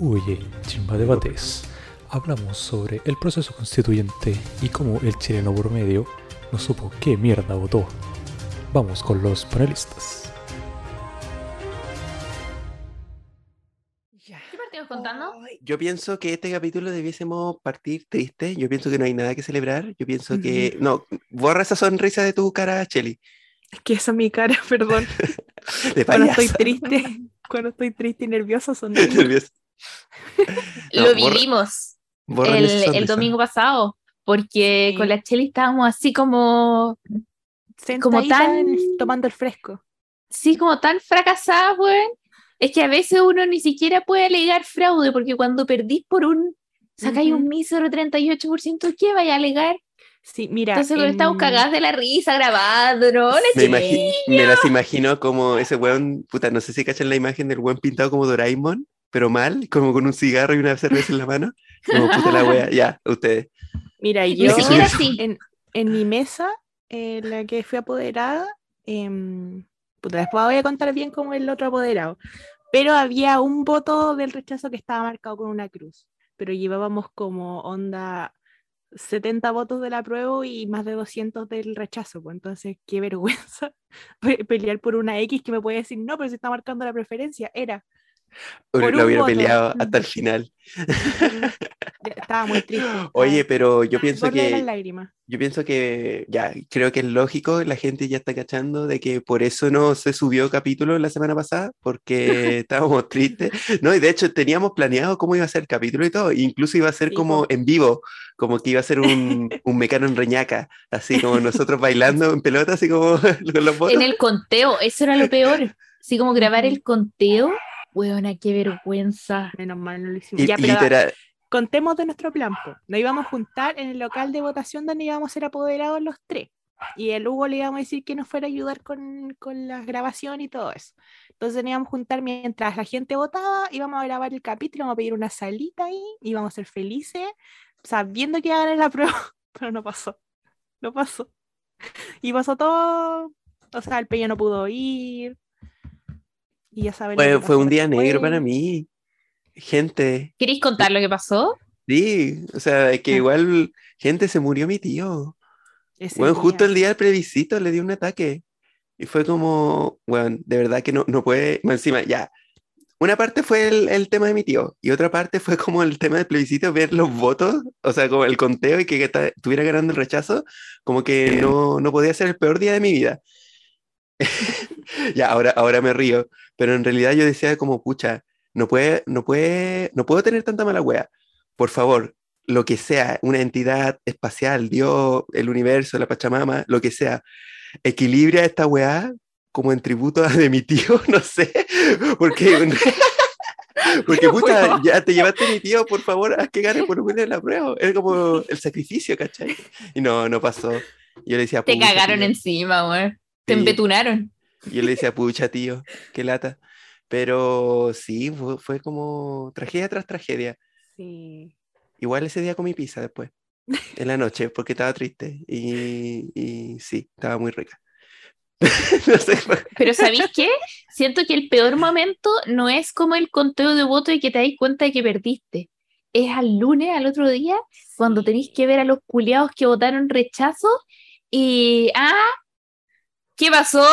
Oye, Chimba Debates. Hablamos sobre el proceso constituyente y cómo el chileno por medio no supo qué mierda votó. Vamos con los panelistas. ¿Qué partimos contando? Yo pienso que este capítulo debiésemos partir triste. Yo pienso que no hay nada que celebrar. Yo pienso que. No, borra esa sonrisa de tu cara, Cheli. Es que esa es mi cara, perdón. De Cuando estoy triste, cuando estoy triste y nerviosa son Nervioso. No, Lo borra- vivimos borra el, domingo pasado, porque Sí. con la Cheli estábamos así como, Como tan- en tomando el fresco. sí, como tan fracasadas, weón. Es que a veces uno ni siquiera puede alegar fraude, porque cuando perdís por un, sacáis un Ujú. mísero 38%, ¿qué vaya a alegar? Sí, mira. Entonces cuando estamos en- cagadas de la risa grabando, ¿no? La Me, me las imagino como ese weón, puta, no sé si cachan la imagen del weón pintado como Doraemon, pero mal, como con un cigarro y una cerveza en la mano. Como puta la wea, ya, ustedes. Mira, yo así. en, en mi mesa, en la que fui apoderada, em, puta, después voy a contar bien cómo el otro apoderado, pero había un voto del rechazo que estaba marcado con una cruz, pero llevábamos como onda 70 votos del apruebo y más de 200 del rechazo, pues entonces qué vergüenza pe- pelear por una X que me puede decir, no, pero se está marcando la preferencia, era. Por Lo hubiera voto. peleado hasta el final. Estaba muy triste. Oye, pero yo pienso que. Yo pienso que ya, creo que es lógico, la gente ya está cachando de que por eso no se subió capítulo la semana pasada, porque estábamos tristes. No, y de hecho teníamos planeado cómo iba a ser el capítulo y todo, incluso iba a ser como en vivo, como que iba a ser un, un mecano en reñaca, así como nosotros bailando en pelota, así como con los. En el conteo, eso era lo peor. Así como grabar el conteo, weona, qué vergüenza. Menos mal no lo hicimos. Y, ya, pero literal, contemos de nuestro plan. po. Nos íbamos a juntar en el local de votación donde íbamos a ser apoderados los tres. Y el Hugo le íbamos a decir que nos fuera a ayudar con, con la grabación y todo eso. Entonces nos íbamos a juntar mientras la gente votaba, íbamos a grabar el capítulo, íbamos a pedir una salita ahí, íbamos a ser felices, sabiendo que iba a ganar la prueba, pero no pasó. No pasó. Y pasó todo. O sea, el Peña no pudo ir. Y ya saben. lo fue, fue un día negro para después. mí. Gente, ¿Queréis contar lo que pasó? sí, o sea, es que Ah. igual, gente, se murió mi tío. Ese Bueno, justo día. el día del plebiscito le dio un ataque. Y fue como, bueno, de verdad que no, no puede. más Encima, ya. Una parte fue el, el tema de mi tío. Y otra parte fue como el tema del plebiscito, ver los votos, o sea, como el conteo y que estuviera ganando el rechazo, como que no, no podía ser el peor día de mi vida. ya, ahora, ahora me río. Pero en realidad yo decía como, pucha, no puede, no puede, no puedo tener tanta mala wea. Por favor, lo que sea, una entidad espacial, Dios, el universo, la Pachamama, lo que sea, equilibra esta weá como en tributo a de mi tío, no sé, porque, porque puta, ya te llevaste a mi tío, por favor, haz que gane por menos la prueba, es como el sacrificio, ¿cachai? Y no, no pasó. Yo le decía, Te "Pucha, cagaron tío". encima, weón. Te Sí. embetunaron. Yo le decía, pucha, tío, qué lata. Pero sí, fue, fue como tragedia tras tragedia. Sí. Igual ese día comí pizza después, en la noche, porque estaba triste. Y, y sí, estaba muy rica. no sé, Pero ¿sabéis qué? Siento que el peor momento no es como el conteo de votos y que te dais cuenta de que perdiste. Es al lunes, al otro día, cuando tenéis que ver a los culiados que votaron rechazo y. ¡Ah! ¿Qué pasó?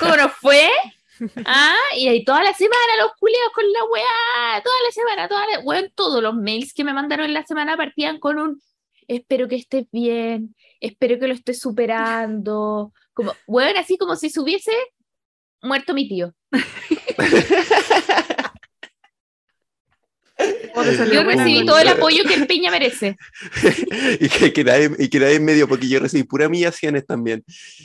¿Cómo nos fue? Ah, y ahí toda la semana los culiados con la weá, toda la semana, toda la, weón, todos los mails que me mandaron en la semana partían con un espero que estés bien, espero que lo estés superando, como, weón, así como si se hubiese muerto mi tío. ¿Cómo te salió Yo recibí todo el apoyo que el Peña merece. y, que, que nadie, y que nadie me dio, porque yo recibí puras humillaciones también.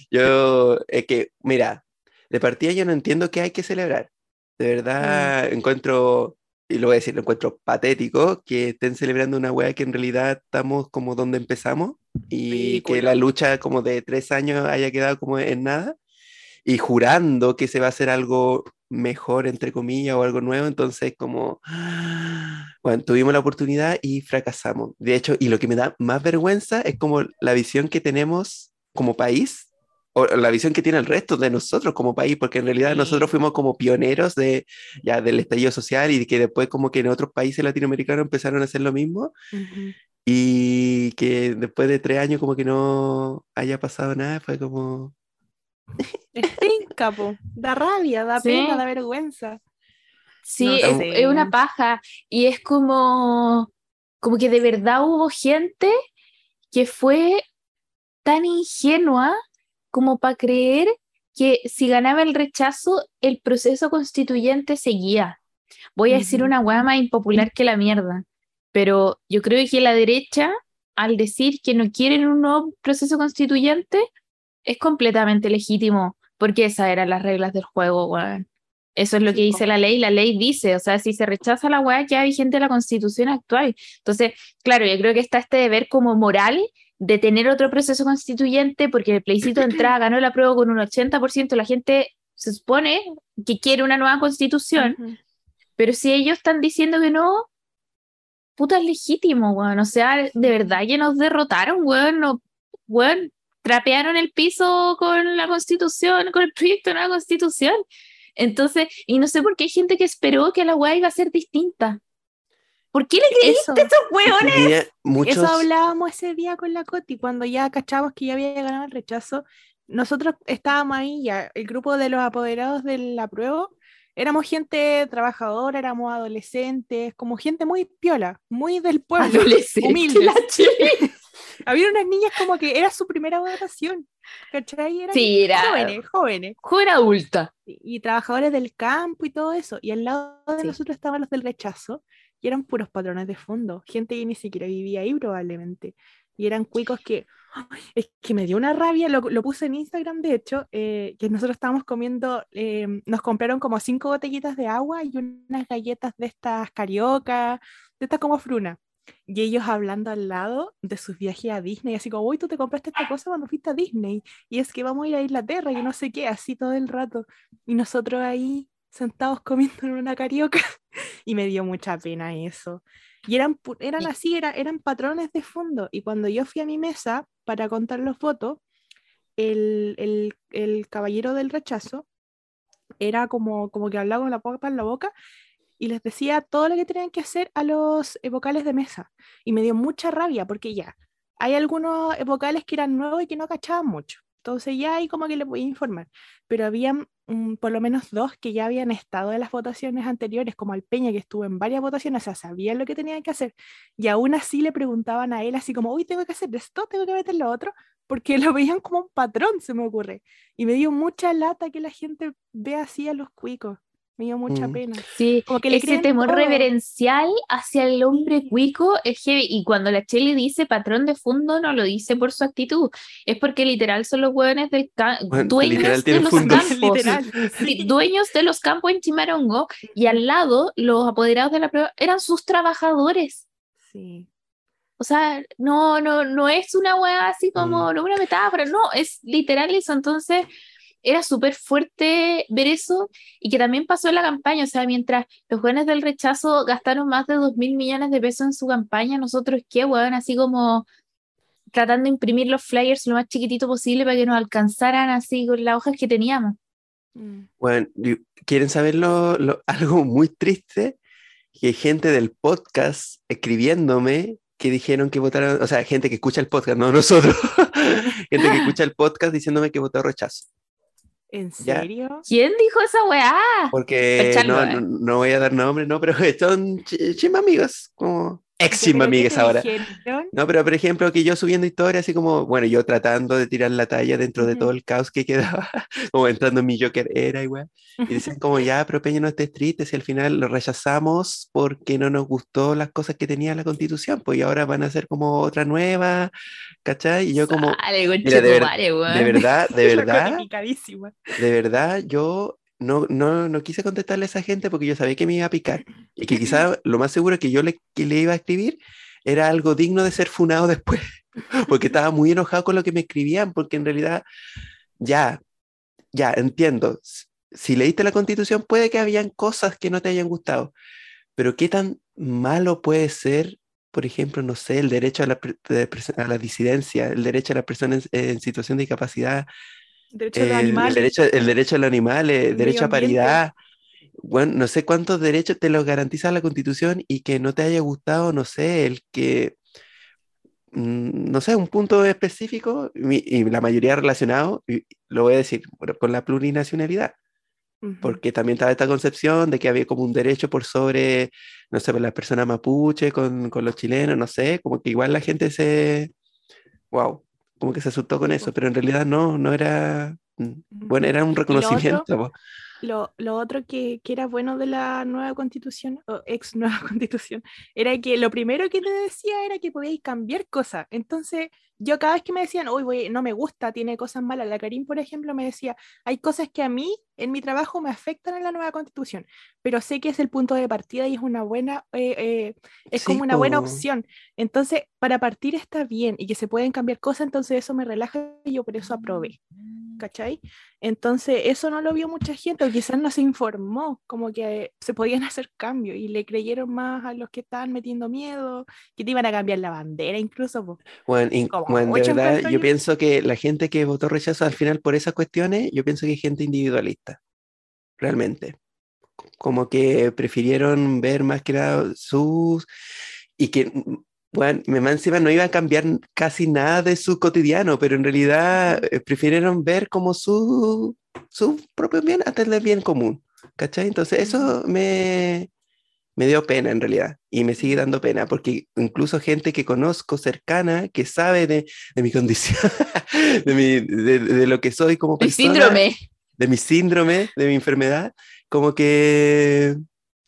Yo, es que, mira, de partida yo no entiendo qué hay que celebrar. De verdad, encuentro, y lo voy a decir, lo encuentro patético que estén celebrando una wea que en realidad estamos como donde empezamos y que la lucha como de tres años haya quedado como en nada y jurando que se va a hacer algo mejor, entre comillas, o algo nuevo, entonces como, bueno, tuvimos la oportunidad y fracasamos. De hecho, y lo que me da más vergüenza es como la visión que tenemos como país o la visión que tiene el resto de nosotros como país, porque en realidad Sí. nosotros fuimos como pioneros de, ya, del estallido social y que después como que en otros países latinoamericanos empezaron a hacer lo mismo Ujú. y que después de tres años como que no haya pasado nada, fue como... Estinca, po. Da rabia, da Sí. pena, da vergüenza. Sí, No es, es una paja. Y es como, como que de verdad hubo gente que fue tan ingenua como para creer que si ganaba el rechazo, el proceso constituyente seguía. Voy a decir una hueá más impopular que la mierda, pero yo creo que la derecha, al decir que no quieren un nuevo proceso constituyente, es completamente legítimo, porque esas eran las reglas del juego, weón. Eso es lo que dice la ley, la ley dice, o sea, si se rechaza la weá, ya vigente la constitución actual. Entonces, claro, yo creo que está este deber como moral de tener otro proceso constituyente, porque el plebiscito de entrada ganó la prueba con un 80%, la gente se supone que quiere una nueva constitución, pero si ellos están diciendo que no, puta es legítimo, weón. O sea, de verdad que nos derrotaron, weón. No, weón, trapearon el piso con la constitución, con el proyecto de nueva constitución. Entonces, y no sé por qué hay gente que esperó que la weá iba a ser distinta. ¿Por qué le creíste Eso. a esos? Tenía muchos... Eso hablábamos ese día con la Coti, cuando ya cachamos que ya había ganado el rechazo. Nosotros estábamos ahí ya, el grupo de los apoderados de la prueba, éramos gente trabajadora, éramos adolescentes, como gente muy piola, muy del pueblo, chile. Había unas niñas como que era su primera votación, ¿cachai? Eran Sí, era jóvenes, jóvenes. joven adulta. y, y trabajadores del campo y todo eso. Y al lado de Sí. nosotros estaban los del rechazo y eran puros patrones de fondo, gente que ni siquiera vivía ahí probablemente. Y eran cuicos que, es que me dio una rabia, lo, lo puse en Instagram de hecho, eh, que nosotros estábamos comiendo, eh, nos compraron como cinco botellitas de agua y unas galletas de estas carioca, de estas como fruna. Y ellos hablando al lado de sus viajes a Disney, así como, uy, tú te compraste esta cosa cuando fuiste a Disney. Y es que vamos a ir a Inglaterra y no sé qué, así todo el rato. Y nosotros ahí sentados comiendo en una carioca. Y me dio mucha pena eso. Y eran, eran así, era, eran patrones de fondo. Y cuando yo fui a mi mesa para contar los votos, el, el, el caballero del rechazo era como, como que hablaba con la boca en la boca y les decía todo lo que tenían que hacer a los eh, vocales de mesa. Y me dio mucha rabia porque ya, hay algunos eh, vocales que eran nuevos y que no cachaban mucho. Entonces ya ahí como que les voy a informar. Pero habían por lo menos dos que ya habían estado en las votaciones anteriores, como el Peña, que estuvo en varias votaciones, o sea, sabían lo que tenían que hacer. Y aún así le preguntaban a él así como, uy, tengo que hacer esto, tengo que meter lo otro, porque lo veían como un patrón, se me ocurre. Y me dio mucha lata que la gente vea así a los cuicos. Me dio mucha Mm. pena. Sí, Como que le ese temor todo. reverencial hacia el hombre Sí. cuico es heavy. Y cuando la Cheli dice patrón de fondo, no lo dice por su actitud, es porque literal son los hueones del ca- Bueno, dueños literal de los fundos. campos. Literal. Sí, dueños de los campos en Chimarongo y al lado los apoderados de la prueba eran sus trabajadores. Sí. O sea, no, no, no es una weá así Mm. como, no una metáfora, no, es literal eso. Entonces, era súper fuerte ver eso y que también pasó en la campaña. O sea, mientras los jóvenes del rechazo gastaron más de dos mil millones de pesos en su campaña, nosotros, ¿qué, weón? Así como tratando de imprimir los flyers lo más chiquitito posible para que nos alcanzaran así con las hojas que teníamos. Mm. Bueno, yo- ¿quieren saber lo- lo- algo muy triste? Que gente del podcast escribiéndome que dijeron que votaron, o sea, gente que escucha el podcast, no nosotros, gente que escucha el podcast diciéndome que votó rechazo. ¿En Ya. serio? ¿Quién dijo esa weá? Porque no, eh. no, no voy a dar nombre, no, pero son ch- chima amigos, como ex ¿Ya, chima pero qué amigas te ahora. dijeron? No, pero por ejemplo, que yo subiendo historias, así como, bueno, yo tratando de tirar la talla dentro de todo el caos que quedaba, como entrando en mi Joker era igual. Y dicen como, ya, pero Peña, no estés triste, si al final lo rechazamos porque no nos gustó las cosas que tenía la constitución, pues y ahora van a ser como otra nueva, ¿cachai? Y yo como, Sale, mira, de, ver- weón. de verdad, de verdad, de verdad, yo no, no, no quise contestarle a esa gente porque yo sabía que me iba a picar. Y que quizá lo más seguro que yo le, que le iba a escribir era algo digno de ser funado después. Porque estaba muy enojado con lo que me escribían, porque en realidad, ya, ya, entiendo. Si leíste la constitución, puede que habían cosas que no te hayan gustado. Pero qué tan malo puede ser, por ejemplo, no sé, el derecho a la, a la disidencia, el derecho a las personas en, en situación de discapacidad, Derecho el, derecho, el derecho a los animales, el derecho a paridad. Bueno, no sé cuántos derechos te los garantiza la Constitución y que no te haya gustado, no sé, el que, mm, no sé, un punto específico y, la mayoría relacionado, y lo voy a decir, con la plurinacionalidad, porque también estaba esta concepción de que había como un derecho por sobre, no sé, por las personas mapuche con, con los chilenos, no sé, como que igual la gente se, wow, como que se asustó con eso, pero en realidad no, no era, mm, bueno, era un Y lo otro, reconocimiento. lo, lo otro que, que era bueno de la nueva constitución, o ex nueva constitución, era que lo primero que te decía era que podíais cambiar cosas. Entonces, yo cada vez que me decían, uy, no me gusta, tiene cosas malas, la Karim, por ejemplo, me decía, hay cosas que a mí en mi trabajo me afectan en la nueva constitución, pero sé que es el punto de partida y es una buena, eh, eh, es Sí, como una buena opción. Entonces, para partir está bien y que se pueden cambiar cosas, entonces eso me relaja y yo por eso aprobé. ¿Cachai? Entonces, eso no lo vio mucha gente, o quizás no se informó, como que se podían hacer cambios y le creyeron más a los que estaban metiendo miedo, que te iban a cambiar la bandera incluso. Bueno, Como bueno, de verdad, yo pienso que la gente que votó rechazo al final por esas cuestiones, yo pienso que es gente individualista, realmente. Como que prefirieron ver más que nada sus... Y que, bueno, me más encima no iba a cambiar casi nada de su cotidiano, pero en realidad eh, prefirieron ver como su, su propio bien antes del bien común, ¿cachai? Entonces eso me, me dio pena en realidad y me sigue dando pena porque incluso gente que conozco cercana, que sabe de, de mi condición, de, mi, de, de lo que soy como persona, síndrome. de mi síndrome, de mi enfermedad, como que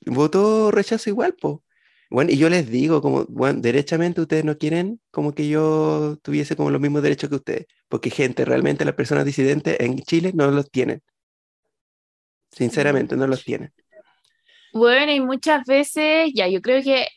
votó rechazo igual, po. Bueno, y yo les digo, como, bueno, derechamente ustedes no quieren como que yo tuviese como los mismos derechos que ustedes, porque gente, realmente las personas disidentes en Chile no los tienen. Sinceramente, no los tienen. Bueno, y muchas veces, ya, yo creo que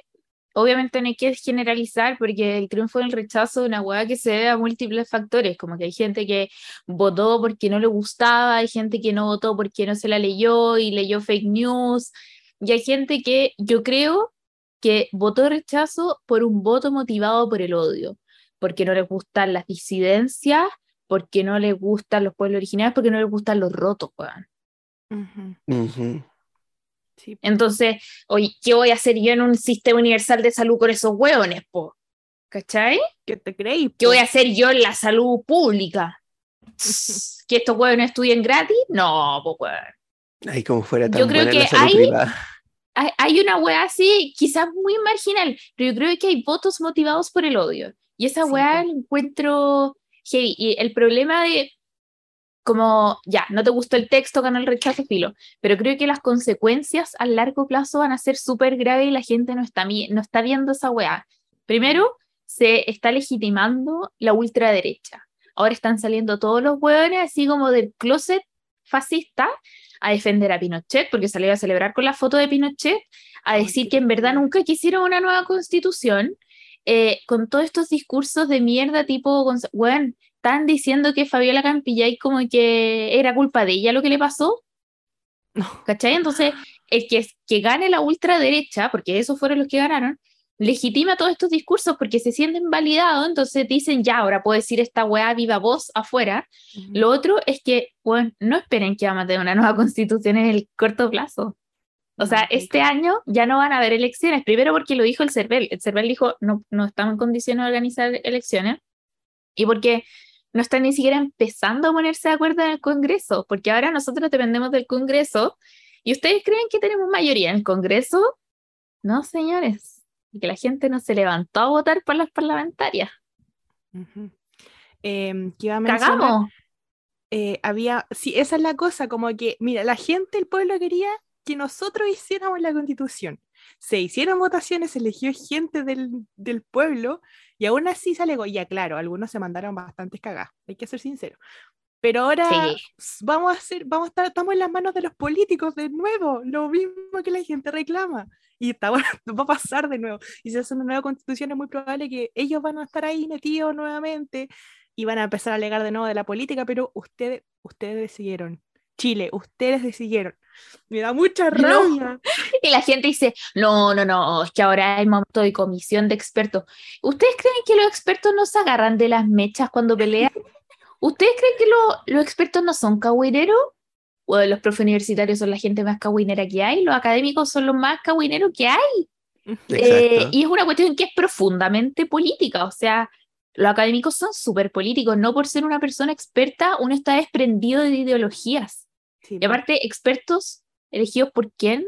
obviamente no hay que generalizar porque el triunfo del rechazo es una hueá que se debe a múltiples factores, como que hay gente que votó porque no le gustaba, hay gente que no votó porque no se la leyó y leyó fake news, y hay gente que yo creo que votó rechazo por un voto motivado por el odio, porque no les gustan las disidencias, porque no les gustan los pueblos originarios, porque no les gustan los rotos, weón. Ujú, Ujú. Sí. Entonces, oye, ¿qué voy a hacer yo en un sistema universal de salud con esos hueones, po? ¿Cachai? ¿Qué te creí? ¿Qué voy po? a hacer yo en la salud pública? ¿Que estos hueones estudien gratis? No, po, hueón. Ay, como fuera tan Yo creo que hay-. Hay, hay una hueá así, quizás muy marginal, pero yo creo que hay votos motivados por el odio. Y esa Sí, hueá po. la encuentro heavy. Y el problema de, como, ya, no te gustó el texto, ganó el rechazo, filo, pero creo que las consecuencias a largo plazo van a ser súper graves y la gente no está, no está viendo esa hueá. Primero, se está legitimando la ultraderecha. Ahora están saliendo todos los hueones así como del closet fascista a defender a Pinochet, porque salió a celebrar con la foto de Pinochet, a decir que en verdad nunca quisieron una nueva constitución, eh, con todos estos discursos de mierda tipo, weón, están diciendo que Fabiola Campillay como que era culpa de ella lo que le pasó, No. ¿cachai? Entonces, el que, que gane la ultraderecha, porque esos fueron los que ganaron, legitima todos estos discursos porque se sienten validados, entonces dicen, ya, ahora puedo decir esta weá viva voz afuera, Ujú. lo otro es que, bueno, no esperen que vamos a tener una nueva constitución en el corto plazo. O sea, este nunca. año ya no van a haber elecciones. Primero porque lo dijo el CERVEL. El CERVEL dijo, no, no estamos en condiciones de organizar elecciones. Y porque no están ni siquiera empezando a ponerse de acuerdo en el Congreso. Porque ahora nosotros dependemos del Congreso. ¿Y ustedes creen que tenemos mayoría en el Congreso? No, señores. Y que la gente no se levantó a votar por las parlamentarias. Ujú. Em, que iba a mencionar, Cagamos. eh, había, sí, esa es la cosa, como que, mira, la gente, el pueblo quería que nosotros hiciéramos la constitución. Se hicieron votaciones, se eligió gente del, del pueblo y aún así sale, go- ya claro, algunos se mandaron bastantes cagadas, hay que ser sincero. Pero ahora Sí. vamos a hacer, vamos a estar, estamos en las manos de los políticos de nuevo, lo mismo que la gente reclama. Y está, bueno, va a pasar de nuevo. Y si hace una nueva constitución es muy probable que ellos van a estar ahí metidos nuevamente y van a empezar a alegar de nuevo de la política, pero ustedes, ustedes decidieron. Chile, ustedes decidieron. Me da mucha No. Y la gente dice, no, no, no, es que ahora hay momento de comisión de expertos. ¿Ustedes creen que los expertos no se agarran de las mechas cuando pelean? ¿Ustedes creen que lo- los expertos no son cagüineros? ¿O los profes universitarios son la gente más cagüinera que hay? ¿Los académicos son los más cagüineros que hay? Eh, y es una cuestión que es profundamente política, o sea, los académicos son súper políticos, no por ser una persona experta, uno está desprendido de ideologías. Sí, Y aparte, expertos elegidos por quién?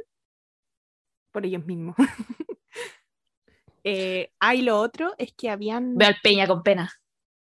Por ellos mismos. eh, ah, y lo otro es que habían, Veo al Peña con pena.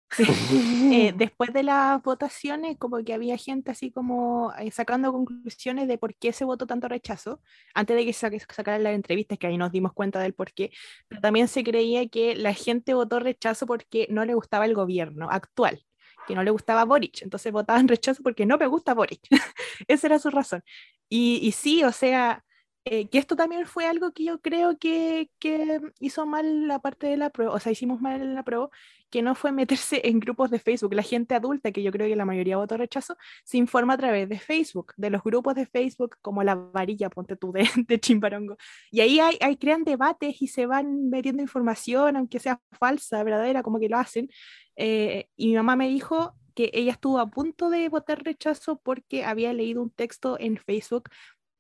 eh, después de las votaciones, como que había gente así como eh, sacando conclusiones de por qué se votó tanto rechazo, antes de que se sacaran las entrevistas, que ahí nos dimos cuenta del por qué, pero también se creía que la gente votó rechazo porque no le gustaba el gobierno actual, que no le gustaba Boric, entonces votaban rechazo porque no me gusta Boric. Esa era su razón. Y, y sí, o sea, eh, que esto también fue algo que yo creo que, que hizo mal la parte de la prueba, o sea, hicimos mal en la prueba, que no fue meterse en grupos de Facebook. La gente adulta, que yo creo que la mayoría votó rechazo, se informa a través de Facebook, de los grupos de Facebook, como la varilla, ponte tú, de, de Chimbarongo. Y ahí hay, hay, crean debates y se van metiendo información, aunque sea falsa, verdadera, como que lo hacen. Eh, y mi mamá me dijo que ella estuvo a punto de votar rechazo porque había leído un texto en Facebook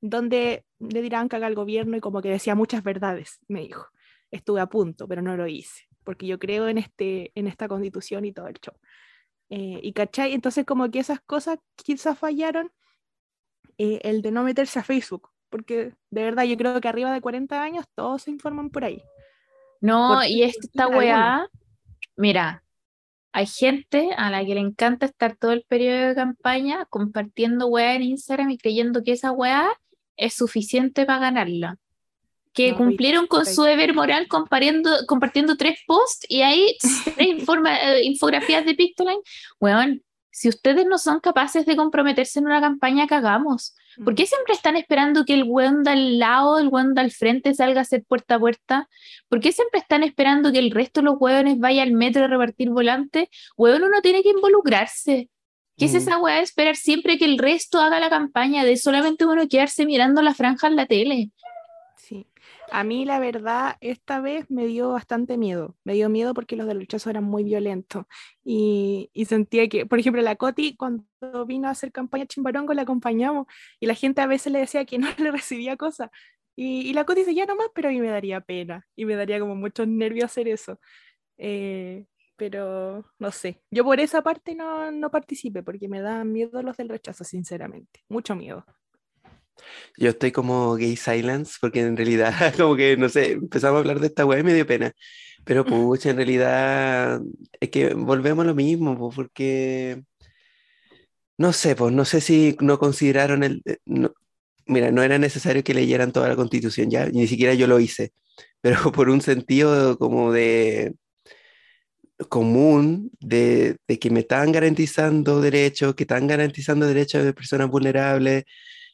donde le dirán caga al gobierno y como que decía muchas verdades, me dijo. Estuve a punto, pero no lo hice, porque yo creo en, este, en esta constitución y todo el show. Eh, y cachai, entonces como que esas cosas quizás fallaron, eh, el de no meterse a Facebook, porque de verdad yo creo que arriba de 40 años todos se informan por ahí. No, Por- y esta weá, mira, hay gente a la que le encanta estar todo el periodo de campaña compartiendo weá en Instagram y creyendo que esa weá es suficiente para ganarla. Que No, cumplieron con su deber moral compartiendo, compartiendo tres posts y ahí tres informa- eh, infografías de Pictoline. Weón, si ustedes no son capaces de comprometerse en una campaña, cagamos. ¿Por qué siempre están esperando que el weón de al lado, el weón de al frente salga a hacer puerta a puerta? ¿Por qué siempre están esperando que el resto de los weones vaya al metro a repartir volantes? Weón, uno tiene que involucrarse. ¿Qué es Mm. esa weá de esperar siempre que el resto haga la campaña, de solamente uno quedarse mirando la franja en la tele? Sí. A mí la verdad esta vez me dio bastante miedo. Me dio miedo porque los del rechazo eran muy violentos. Y, y sentía que, por ejemplo, la Coti cuando vino a hacer campaña Chimbarongo la acompañamos y la gente a veces le decía que no le recibía cosas. Y, y la Coti dice, ya nomás, pero a mí me daría pena y me daría como muchos nervios hacer eso. Eh, pero no sé, yo por esa parte no, no participé porque me dan miedo los del rechazo, sinceramente. Mucho miedo. Yo estoy como gay silence porque en realidad como que, no sé, empezamos a hablar de esta weá y me dio pena. Pero pucha, en realidad es que volvemos a lo mismo, po, porque no sé, pues no sé si no consideraron el... eh, no- mira, no era necesario que leyeran toda la constitución ya, ni siquiera yo lo hice, pero por un sentido como de común de, de que me estaban garantizando derechos, que están garantizando derechos de personas vulnerables,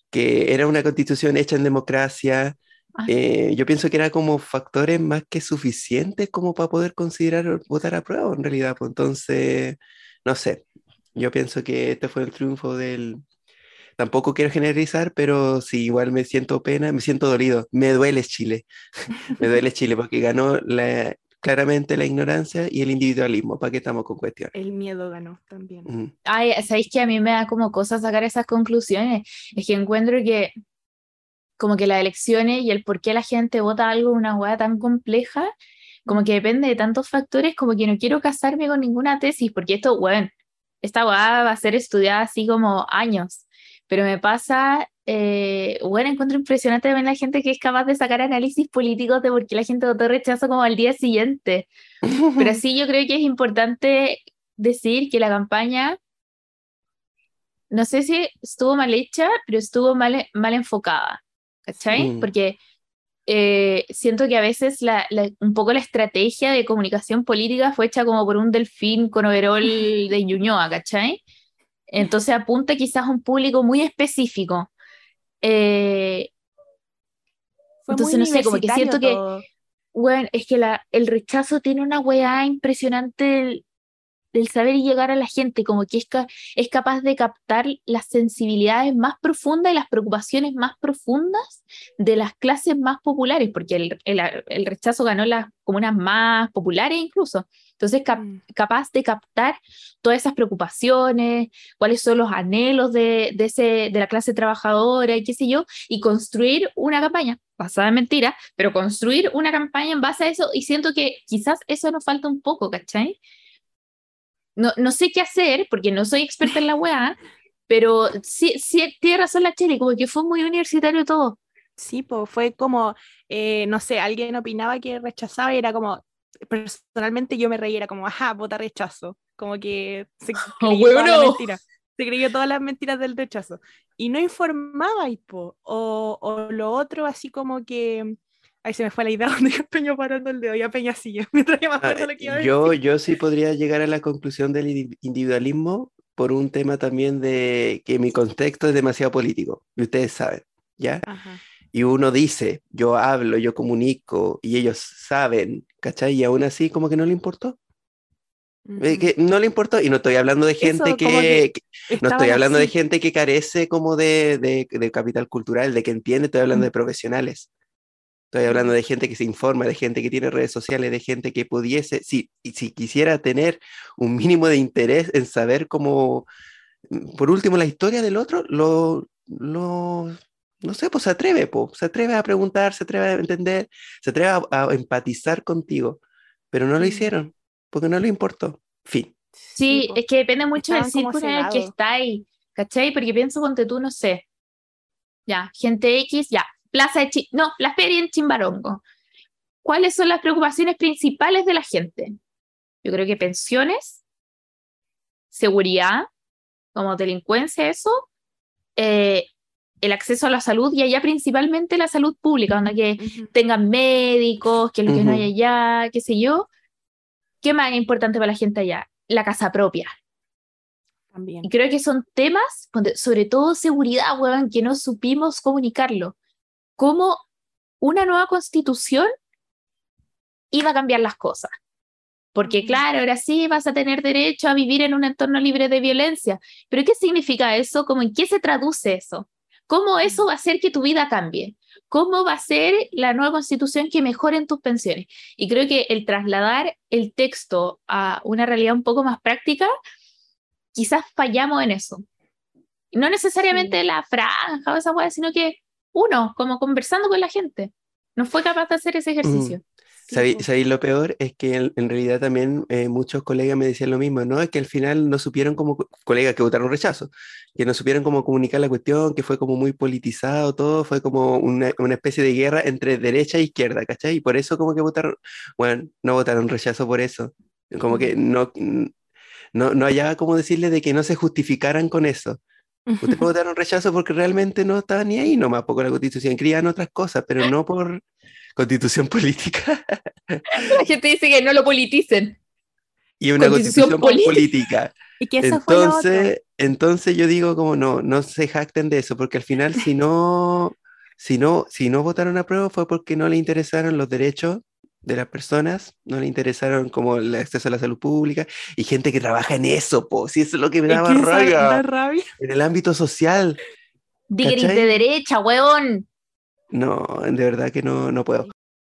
que era una constitución hecha en democracia. Ah. eh, yo pienso que era como factores más que suficientes como para poder considerar votar a prueba en realidad. Pues entonces, no sé, yo pienso que este fue el triunfo del... Tampoco quiero generalizar, pero sí, igual me siento pena, me siento dolido. Me duele Chile. me duele Chile porque ganó la, claramente la ignorancia y el individualismo. ¿Para qué estamos con cuestiones? El miedo ganó también. Ujú. Ay, ¿sabéis que a mí me da como cosa sacar esas conclusiones? Es que encuentro que como que las elecciones y el por qué la gente vota algo una hueá tan compleja, como que depende de tantos factores, como que no quiero casarme con ninguna tesis, porque esto, bueno, esta hueá va a ser estudiada así como años, pero me pasa, eh, bueno, encuentro impresionante también la gente que es capaz de sacar análisis políticos de por qué la gente votó rechazo como al día siguiente. Pero sí, yo creo que es importante decir que la campaña, no sé si estuvo mal hecha, pero estuvo mal, mal enfocada, ¿cachai? Porque eh, siento que a veces la, la- un poco la estrategia de comunicación política fue hecha como por un delfín con overol de Ñuñoa, ¿cachai? Entonces apunta quizás a un público muy específico. Eh, Fue Entonces, muy no sé, como que siento que- todo. bueno, es que la, el rechazo tiene una weá impresionante del- del saber llegar a la gente, como que es, es capaz de captar las sensibilidades más profundas y las preocupaciones más profundas de las clases más populares, porque el, el- el rechazo ganó las comunas más populares incluso. Entonces, cap- Mm. capaz de captar todas esas preocupaciones, cuáles son los anhelos de, de, ese, de la clase trabajadora y qué sé yo, y construir una campaña basada en mentiras, pero construir una campaña en base a eso, y siento que quizás eso nos falta un poco, ¿cachai? No, no sé qué hacer, porque no soy experta en la weá, pero sí, sí tiene razón la Chile, como que fue muy universitario todo. Sí, pues fue como, eh, no sé, alguien opinaba que rechazaba y era como, personalmente yo me reía, era como, ajá, vota rechazo. Como que se creyó todas las huevo, no. mentiras. Se creyó todas las mentiras del rechazo. Y no informaba, y po. O, o lo otro, así como que. Ahí se me fue la idea donde yo Peña parando el dedo, ya Peña sigue. Mientras yo me Ah, acuerdo lo que iba a yo, decir. yo sí podría llegar a la conclusión del indi- individualismo por un tema también de que mi contexto es demasiado político, y ustedes saben, ¿ya? Ajá. Y uno dice, yo hablo, yo comunico, y ellos saben, ¿cachai? Y aún así como que no le importó. Eh, que no le importó, y no estoy hablando de gente Eso, que, no estoy hablando de gente que carece como de, de, de capital cultural, de que entiende, estoy hablando de profesionales. Estoy hablando de gente que se informa, de gente que tiene redes sociales, de gente que pudiese, si, si quisiera tener un mínimo de interés en saber cómo, mm, por último, la historia del otro, lo, lo no sé, pues se atreve, po, se atreve a preguntar, se atreve a entender, se atreve a, a empatizar contigo, pero no lo hicieron, porque no le importó. Fin. Sí, po. es que depende mucho del círculo en el que estáis, ¿cachai? Porque pienso, ponte tú, no sé, ya, gente X, ya, Plaza de Chi, no, la feria en Chimbarongo. ¿Cuáles son las preocupaciones principales de la gente? Yo creo que pensiones, seguridad, como delincuencia, eso, eh, el acceso a la salud y allá principalmente la salud pública, donde que tengan médicos, que lo que no hay allá, qué sé yo. ¿Qué más es importante para la gente allá? La casa propia. También. Y creo que son temas, sobre todo seguridad, weón, que no supimos comunicarlo. Cómo una nueva constitución iba a cambiar las cosas. Porque claro, ahora sí vas a tener derecho a vivir en un entorno libre de violencia. Pero ¿qué significa eso? ¿Cómo en qué se traduce eso? ¿Cómo eso va a hacer que tu vida cambie? ¿Cómo va a ser la nueva constitución que mejoren tus pensiones? Y creo que el trasladar el texto a una realidad un poco más práctica, quizás fallamos en eso. No necesariamente Sí. la franja o esa hueá, sino que uno, como conversando con la gente, no fue capaz de hacer ese ejercicio. Sí, ¿Sabéis, lo peor? Es que en, en realidad también eh, muchos colegas me decían lo mismo, ¿no? Es que al final no supieron cómo, co- colegas que votaron rechazo, que no supieron cómo comunicar la cuestión, que fue como muy politizado todo, fue como una, una especie de guerra entre derecha e izquierda, ¿cachai? Y por eso como que votaron, bueno, no votaron rechazo por eso, como que no, no, no hallaba cómo decirle de que no se justificaran con eso. Ustedes votaron rechazo porque realmente no estaban ni ahí nomás, por la constitución, querían otras cosas, pero no por constitución política. La gente dice que no lo politicen. y una Constitución constitución política. Y que eso. Entonces, entonces yo digo como no, no se jacten de eso, porque al final si no, si no, si no votaron a prueba fue porque no le interesaron los derechos de las personas, no le interesaron como el acceso a la salud pública y gente que trabaja en eso, po, si eso es lo que me daba rabia, en el ámbito social. Digris de derecha, weón. No, de verdad que no, no puedo.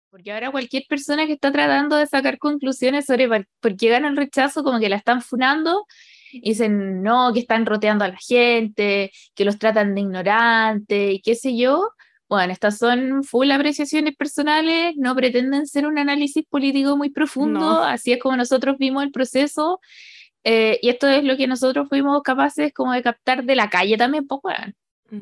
Porque ahora cualquier persona que está tratando de sacar conclusiones sobre por, qué gana el rechazo, como que la están funando, y dicen, no, que están roteando a la gente, que los tratan de ignorante, y qué sé yo. Bueno, estas son full apreciaciones personales, no pretenden ser un análisis político muy profundo, No. así es como nosotros vimos el proceso, eh, y esto es lo que nosotros fuimos capaces como de captar de la calle también, pues bueno.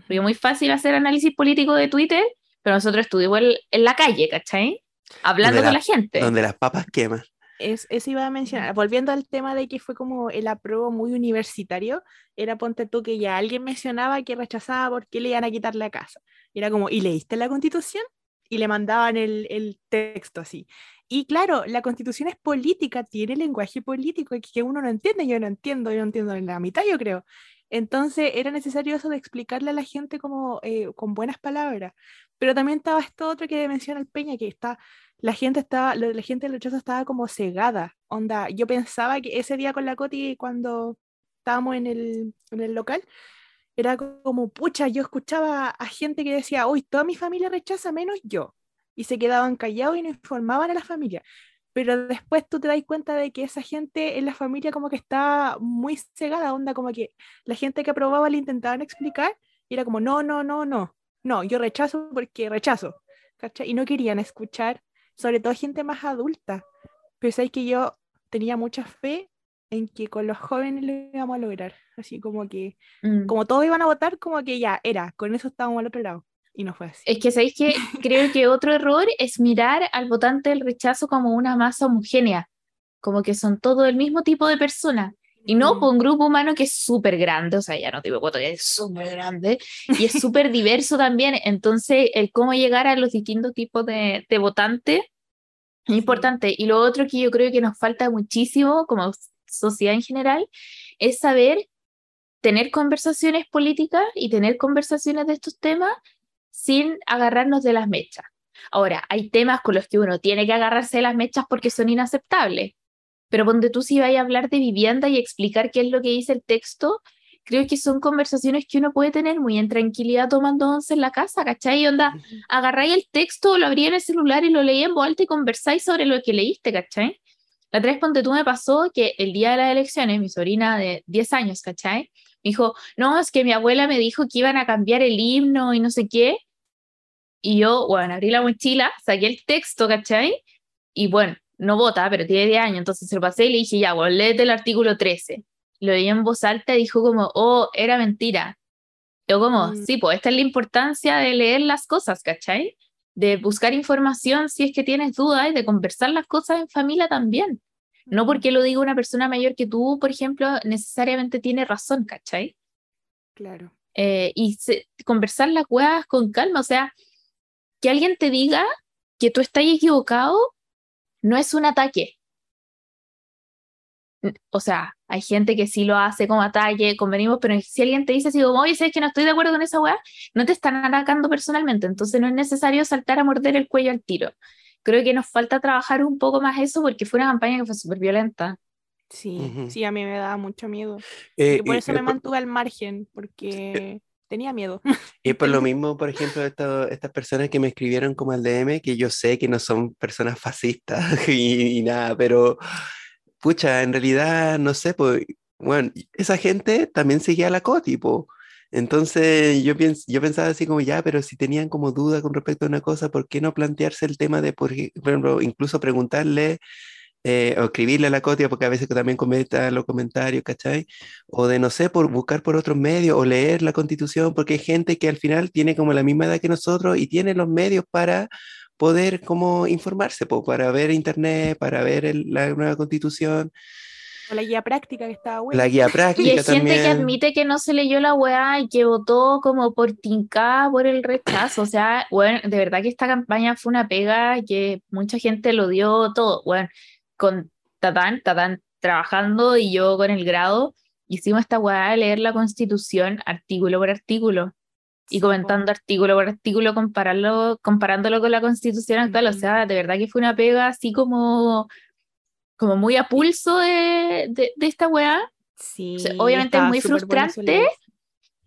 Es muy fácil hacer análisis político de Twitter, pero nosotros estuvimos en, en la calle, ¿cachai? Hablando Donde con la- la gente. Donde las papas queman. Es, eso iba a mencionar. Volviendo al tema de que fue como el apruebo muy universitario, era ponte tú que ya alguien mencionaba que rechazaba porque le iban a quitar la casa. Y era como, ¿y leíste la constitución? Y le mandaban el, el texto así. Y claro, la constitución es política, tiene lenguaje político que- que uno no entiende, yo no entiendo, yo no entiendo en la mitad, yo creo. Entonces era necesario eso de explicarle a la gente como eh, con buenas palabras. Pero también estaba esto otro que menciona el Peña, que está la gente estaba, la, gente del rechazo estaba como cegada. Onda, yo pensaba que ese día con la Coti, cuando estábamos en el, en el local, era como, pucha, yo escuchaba a gente que decía, uy, toda mi familia rechaza menos yo. Y se quedaban callados y no informaban a la familia. Pero después tú te das cuenta de que esa gente en la familia como que está muy cegada, onda, como que la gente que aprobaba le intentaban explicar y era como, no, no, no, no, no, yo rechazo porque rechazo. ¿cachai? Y no querían escuchar, sobre todo gente más adulta. Pero sabes que yo tenía mucha fe en que con los jóvenes lo íbamos a lograr. Así como que, Mm. como todos iban a votar, como que ya era, con eso estábamos al otro lado. Y no fue así. Es que sabéis que creo que otro error es mirar al votante del rechazo como una masa homogénea, como que son todo el mismo tipo de persona. Y no por un grupo humano que es súper grande, o sea, ya no te digo cuánto, ya es súper grande y es súper diverso también. Entonces, el cómo llegar a los distintos tipos de, de votantes es importante. Y lo otro que yo creo que nos falta muchísimo como sociedad en general es saber tener conversaciones políticas y tener conversaciones de estos temas sin agarrarnos de las mechas. Ahora, hay temas con los que uno tiene que agarrarse de las mechas porque son inaceptables, pero donde tú sí vayas a hablar de vivienda y explicar qué es lo que dice el texto, creo que son conversaciones que uno puede tener muy en tranquilidad tomando once en la casa, ¿cachai? Y onda, agarráis el texto, lo abrí en el celular y lo leí en voz alta y conversáis sobre lo que leíste, ¿cachai? La tres ponte tú me pasó que el día de las elecciones, mi sobrina de 10 años, ¿cachai? Me dijo, no, es que mi abuela me dijo que iban a cambiar el himno y no sé qué. Y yo, bueno, abrí la mochila, saqué el texto, ¿cachai? Y bueno, no vota, pero tiene 10 años, entonces se lo pasé y le dije, ya, bueno, léete el artículo 13. Lo leí en voz alta y dijo como, oh, era mentira. Yo como, Mm. sí, pues esta es la importancia de leer las cosas, ¿cachai? De buscar información si es que tienes dudas y de conversar las cosas en familia también. No porque lo diga una persona mayor que tú, por ejemplo, necesariamente tiene razón, ¿cachai? Claro. Eh, y se- conversar las cosas con calma, o sea, que alguien te diga que tú estás equivocado no es un ataque. O sea, hay gente que sí lo hace como ataque, convenimos, pero si alguien te dice así como, oye, sabes que no estoy de acuerdo con esa weá, no te están atacando personalmente, entonces no es necesario saltar a morder el cuello al tiro. Creo que nos falta trabajar un poco más eso porque fue una campaña que fue súper violenta. Sí, sí, a mí me daba mucho miedo. Eh, Y por y- eso eh, me por- mantuve al margen, porque tenía miedo. Y por lo mismo, por ejemplo, esto- estas personas que me escribieron como al DM, que yo sé que no son personas fascistas y, y nada, pero pucha, en realidad, no sé, pues, bueno, esa gente también seguía a la COTI, po. Entonces yo, piens- yo pensaba así como, ya, pero si tenían como duda con respecto a una cosa, ¿por qué no plantearse el tema de, por ejemplo, incluso preguntarle eh, o escribirle a la Cotia, porque a veces también comenta los comentarios, ¿cachai? O de, no sé, por buscar por otros medios o leer la constitución, porque hay gente que al final tiene como la misma edad que nosotros y tiene los medios para poder como informarse, po, para ver internet, para ver el- la nueva constitución, O la guía práctica que estaba buena. la guía Y hay práctica gente también. que admite que no se leyó la weá y que votó como por tincada por el rechazo. O sea, bueno, de verdad que esta campaña fue una pega que mucha gente lo dio todo. Bueno, con Tatán, Tatán trabajando y yo con el grado, hicimos esta weá de leer la constitución artículo por artículo y Sí, po. comentando artículo por artículo, compararlo, comparándolo con la constitución actual. O Ujú. sea, de verdad que fue una pega así como, como muy a pulso de, de, de esta weá. Sí, O sea, obviamente es muy frustrante,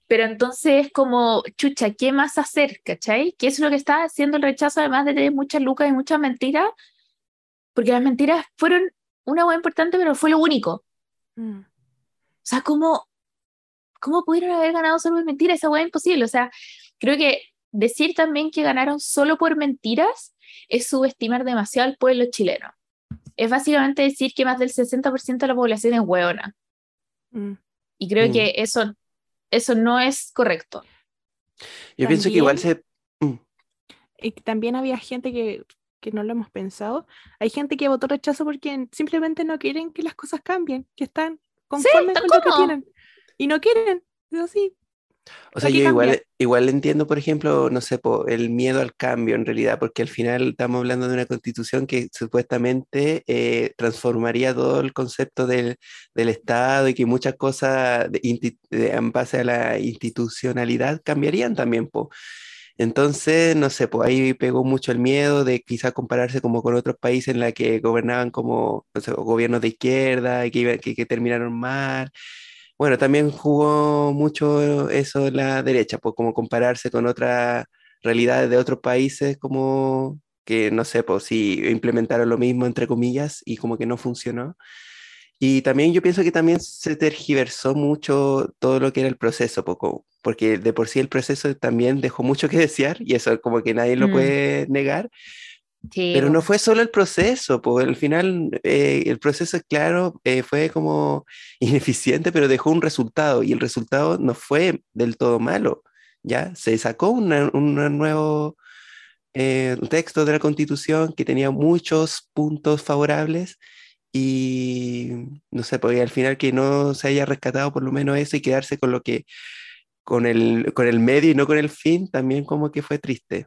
pero entonces es como, chucha, ¿qué más hacer? ¿Cachai? ¿Qué es lo que está haciendo el rechazo, además de tener muchas lucas y muchas mentiras? Porque las mentiras fueron una hueá importante, pero fue lo único. Mm. O sea, ¿cómo, cómo pudieron haber ganado solo por mentiras? Esa hueá es imposible. O sea, creo que decir también que ganaron solo por mentiras es subestimar demasiado al pueblo chileno. Es básicamente decir que más del 60% de la población es hueona. Mm. Y creo Mm. que eso, eso no es correcto. Yo pienso que igual También- se... mm, Y también había gente que, que no lo hemos pensado. Hay gente que votó rechazo porque simplemente no quieren que las cosas cambien, que están conformes con lo que tienen. Y no quieren. Es así. O sea, yo igual, igual entiendo, por ejemplo, no sé, po, el miedo al cambio en realidad, porque al final estamos hablando de una constitución que supuestamente eh, transformaría todo el concepto del, del Estado y que muchas cosas de de- en base a la institucionalidad cambiarían también, po. Entonces, no sé, pues ahí pegó mucho el miedo de quizás compararse como con otros países en la que gobernaban como no sé, gobiernos de izquierda que, que, que terminaron mal. Bueno, también jugó mucho eso la derecha, pues como compararse con otras realidades de otros países, como que no sé, pues si implementaron lo mismo, entre comillas, y como que no funcionó. Y también yo pienso que también se tergiversó mucho todo lo que era el proceso, poco, porque de por sí el proceso también dejó mucho que desear, y eso como que nadie lo Mm. puede negar, Sí, pero no fue solo el proceso, pues al final eh, el proceso, claro, eh, fue como ineficiente, pero dejó un resultado, y el resultado no fue del todo malo, ¿ya? Se sacó una- un nuevo eh, texto de la Constitución que tenía muchos puntos favorables y no sé, porque al final que no se haya rescatado por lo menos eso y quedarse con lo que, con el, con el medio y no con el fin, también como que fue triste.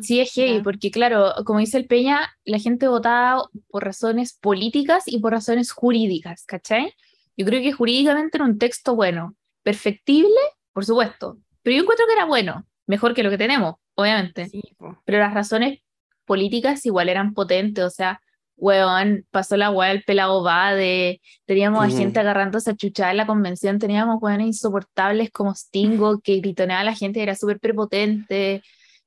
Sí, es heavy, porque claro, como dice el Peña, la gente votaba por razones políticas y por razones jurídicas, ¿cachai? Yo creo que jurídicamente era un texto bueno, perfectible, por supuesto, pero yo encuentro que era bueno, mejor que lo que tenemos, obviamente, Sí, pero las razones políticas igual eran potentes, o sea, weón, pasó la weá del pelado va de, teníamos a gente agarrándose a chuchar en la convención, teníamos weones insoportables como Stingo, que gritoneaba a la gente, era súper prepotente.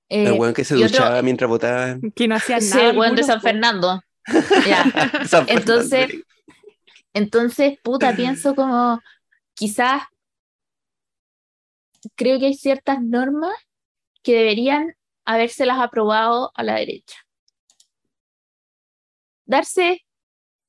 el eh, weón que se otro- duchaba mientras votaban. Que no Sí, nada. el weón de San. Fernando. Ya. San Fernando. Entonces, entonces, puta, pienso como quizás creo que hay ciertas normas que deberían habérselas aprobado a la derecha. Darse,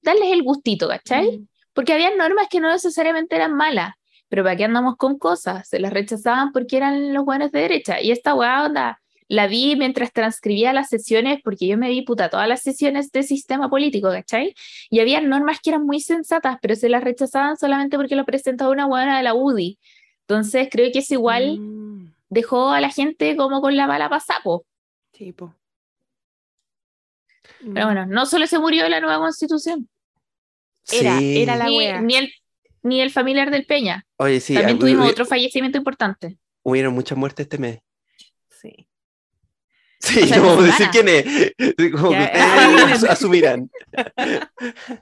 darles el gustito, ¿cachai? Mm. Porque había normas que no necesariamente eran malas, pero ¿para qué andamos con cosas? Se las rechazaban porque eran los buenos de derecha. Y esta weá onda, la vi mientras transcribía las sesiones, porque yo me vi puta todas las sesiones de sistema político, ¿cachai? Y había normas que eran muy sensatas, pero se las rechazaban solamente porque lo presentaba una buena de la UDI. Entonces creo que eso igual Mm. dejó a la gente como con la mala pasapo. Sí, po. Pero bueno, no solo se murió la nueva constitución, Era- Sí. era la ni, wea. ni el, ni el familiar del Peña. Oye, sí, También ah, tuvimos otro fallecimiento importante. hubieron muchas muertes este mes. Sí. Sí, O sea, no vamos a decir quién es. Como que ustedes asumirán.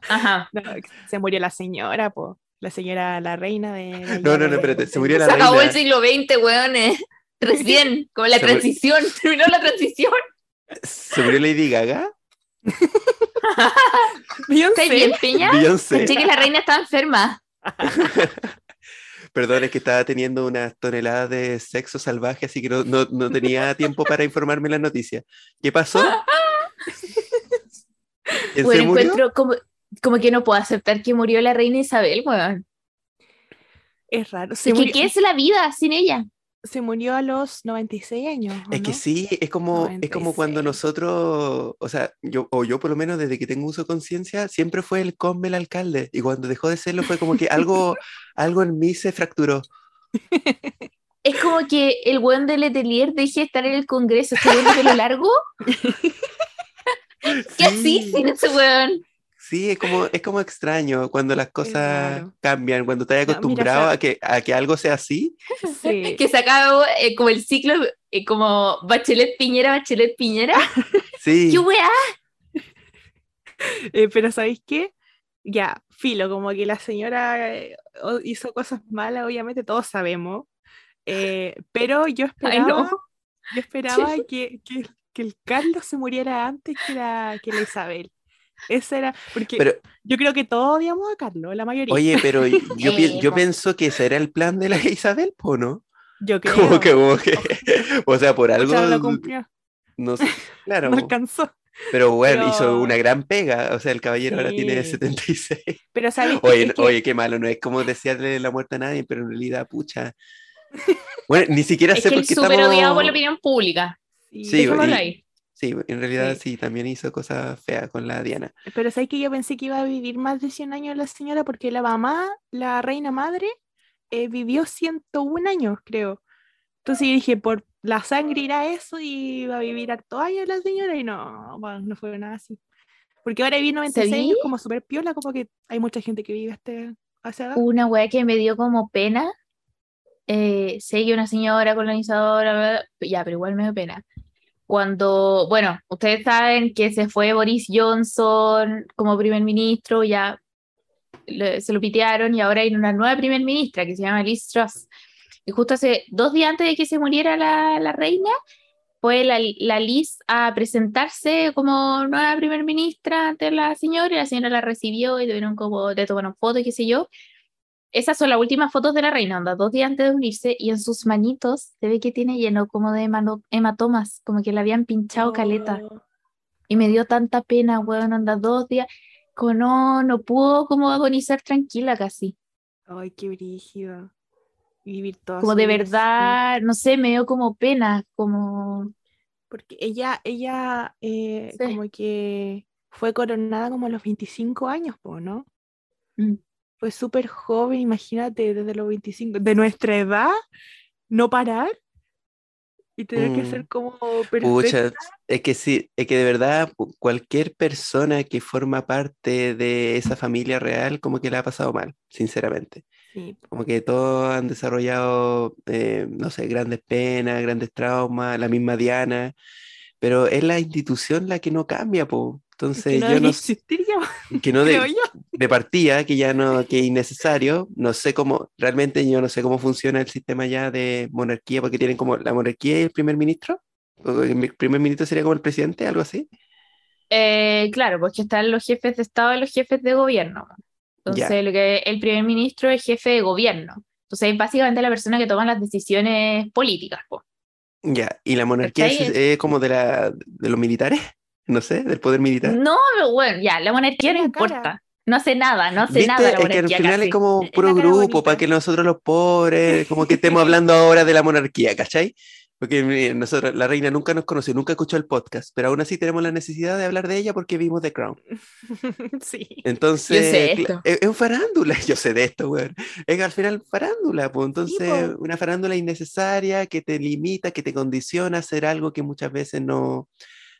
Ajá. No, se murió la señora, po. La señora, la reina de. No, no, no, espérate, se murió la Se acabó el reina. siglo XX, weones. Recién, como la Se murió- transición. Terminó la transición. ¿Se murió Lady Gaga? Beyoncé. ¿Estás bien, Peña? Beyoncé. Pensé que la reina estaba enferma. Perdón, es que estaba teniendo unas toneladas de sexo salvaje, así que no, no, no tenía tiempo para informarme las noticias. ¿Qué pasó? ¿Quién Bueno, se murió? encuentro como, como que no puedo aceptar que murió la reina Isabel, weón. Es raro. Se Es que, murió, ¿qué es la vida sin ella? Se murió a los 96 años. ¿o Es que sí, es como, es como cuando 96. nosotros, o sea, yo, o yo por lo menos desde que tengo uso de conciencia, siempre fue el combe el alcalde. Y cuando dejó de serlo fue como que algo, algo en mí se fracturó. Es como que el weón de Letelier deje de estar en el Congreso, este weón de pelo largo. ¿Qué así Sí. sin ese weón? Sí, es como, es como extraño cuando las cosas cambian, cuando estás acostumbrado a que, a que algo sea así. Sí. Que se acabó eh, como el ciclo, eh, como Bachelet Piñera, Bachelet Piñera. Sí, ¡Qué weá! Eh, pero ¿sabéis qué? Ya, filo, como que la señora hizo cosas malas, obviamente todos sabemos. eh, pero yo Ay, esperaba, no. yo esperaba que, que, que el Carlos se muriera antes que la, que la Isabel. Esa era, porque pero yo creo que todos odiamos a Carlos, la mayoría. oye, pero yo, pi- Sí, yo pienso que ese era el plan de la Isabel, ¿po no? yo creo. Como que, como que, o sea, por algo, no lo cumplió, no sé, claro, no alcanzó. pero bueno, pero- hizo una gran pega, o sea, el caballero ahora tiene Sí. 76. Pero ¿sabes qué? Oye, Es que- oye, qué malo, no es como desearle la muerte a nadie, pero en realidad, pucha. Bueno, ni siquiera Es sé que por qué súper estamos... odiado por la opinión pública. sí, Sí, y- ahí. Sí, en realidad Sí. sí, también hizo cosas feas con la Diana. Pero sabes que yo pensé que iba a vivir más de 100 años la señora porque la mamá, la reina madre, eh, vivió 101 años, creo. Entonces yo dije, por la sangre irá eso y va a vivir harto años la señora y no, bueno, no fue nada así. Porque ahora vivir 96 años como súper piola, como que hay mucha gente que vive este, a esa edad. Una weá que me dio como pena eh, sé que una señora colonizadora, ya, pero igual me da pena. Cuando, bueno, ustedes saben que se fue Boris Johnson como primer ministro, ya le- se lo pitearon y ahora hay una nueva primer ministra que se llama Liz Truss. Y justo hace dos días antes de que se muriera la, la reina, fue la, la Liz a presentarse como nueva primer ministra ante la señora y la señora la recibió y tuvieron como, le tomaron fotos y qué sé yo. Esas son las últimas fotos de la reina, onda, dos días antes de unirse, y en sus manitos se ve que tiene lleno como de hematomas, como que le habían pinchado caleta. Oh, Y me dio tanta pena, weón, onda, dos días, como no, no pudo como agonizar tranquila casi. Ay, qué brígido. Vivir toda Como de verdad, no sé, me dio como pena, como... Porque ella, ella eh, Sí. como que fue coronada como a los 25 años, ¿no? mm. Fue súper joven, imagínate, desde los 25, de nuestra edad, no parar y tener que Mm. ser como Pucha, perfecta. es que sí, es que de verdad cualquier persona que forma parte de esa familia real como que la ha pasado mal, sinceramente. Sí, Como que todos han desarrollado, eh, no sé, grandes penas, grandes traumas, la misma Diana, pero es la institución la que no cambia, po. Es que Entonces no yo no existir ya, que no de, yo. de partida, que ya no, que es innecesario, no sé cómo, realmente yo no sé cómo funciona el sistema ya de monarquía, porque tienen como la monarquía y el primer ministro, o el primer ministro sería como el presidente, algo así. Eh, claro, porque están los jefes de Estado y los jefes de gobierno. Entonces, lo que el primer ministro es jefe de gobierno. Entonces, es básicamente la persona que toma las decisiones políticas. po. Ya, y la monarquía es, es como de, la, de los militares, no sé, del poder militar. No, pero bueno, ya, la monarquía no importa. No hace nada, no hace ¿Viste? nada la Es que al final es casi. como Es puro la cara grupo, para que nosotros los pobres, como que estemos hablando ahora de la monarquía, ¿cachai? Porque nosotros, la reina nunca nos conoció, nunca escuchó el podcast, pero aún así tenemos la necesidad de hablar de ella porque vimos The Crown. sí. Entonces, sé cla- esto. es, es un farándula, yo sé de esto, weón. Es que al final farándula, pues entonces una farándula innecesaria que te limita, que te condiciona a hacer algo que muchas veces no,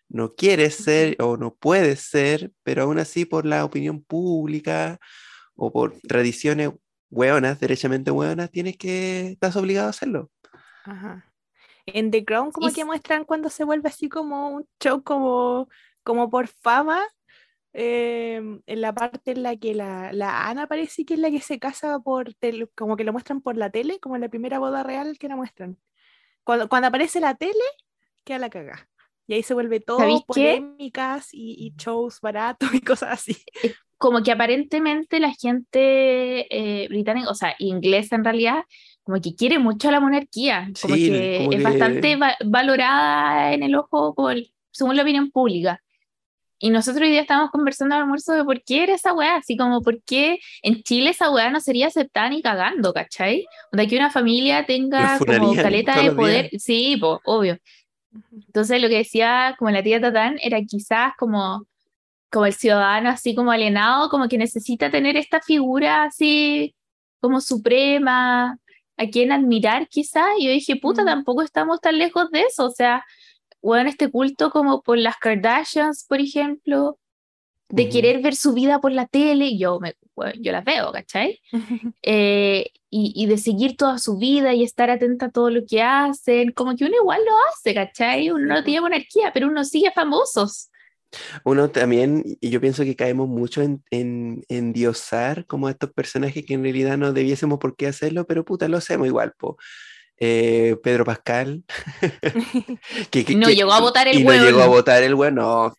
no quieres ser o no puedes ser, pero aún así por la opinión pública o por tradiciones hueonas, derechamente hueonas, tienes que, estás obligado a hacerlo. Ajá. En The Crown como Y que muestran cuando se vuelve así como un show como, como por fama, em, en la parte en la que la, la Ana parece que es la que se casa por tele, como que lo muestran por la tele, como en la primera boda real que la muestran. Cuando, cuando aparece la tele, queda la caga. Y ahí se vuelve todo polémicas y, y shows baratos y cosas así. Como que aparentemente la gente eh, británica, o sea, inglesa en realidad, como que quiere mucho a la monarquía, como Sí, que como es que- bastante va- valorada en el ojo, como el- según la opinión pública. Y nosotros hoy día estábamos conversando al almuerzo de por qué era esa weá, así como por qué en Chile esa weá no sería aceptada ni cagando, ¿cachai? De que una familia tenga como caleta de poder, días. sí, po, obvio. Entonces lo que decía como la tía Tatán era quizás como, como el ciudadano así como alienado, como que necesita tener esta figura así como suprema, a quien admirar quizás. Y yo dije, puta, tampoco estamos tan lejos de eso. O sea, bueno, este culto como por las Kardashians, por ejemplo, de querer ver su vida por la tele, yo, me, bueno, yo las veo, ¿cachai? Eh, y, y de seguir toda su vida y estar atenta a todo lo que hacen, como que uno igual lo hace, ¿cachai? Uno no tiene monarquía, pero uno sigue famosos. Uno también, y yo pienso que caemos mucho en, en, en diosar como a estos personajes que en realidad no debiésemos por qué hacerlo, pero puta, lo hacemos igual, po. Eh, Pedro Pascal. que, que- No que- llegó a votar el y no hueón. llegó a votar el weón, no.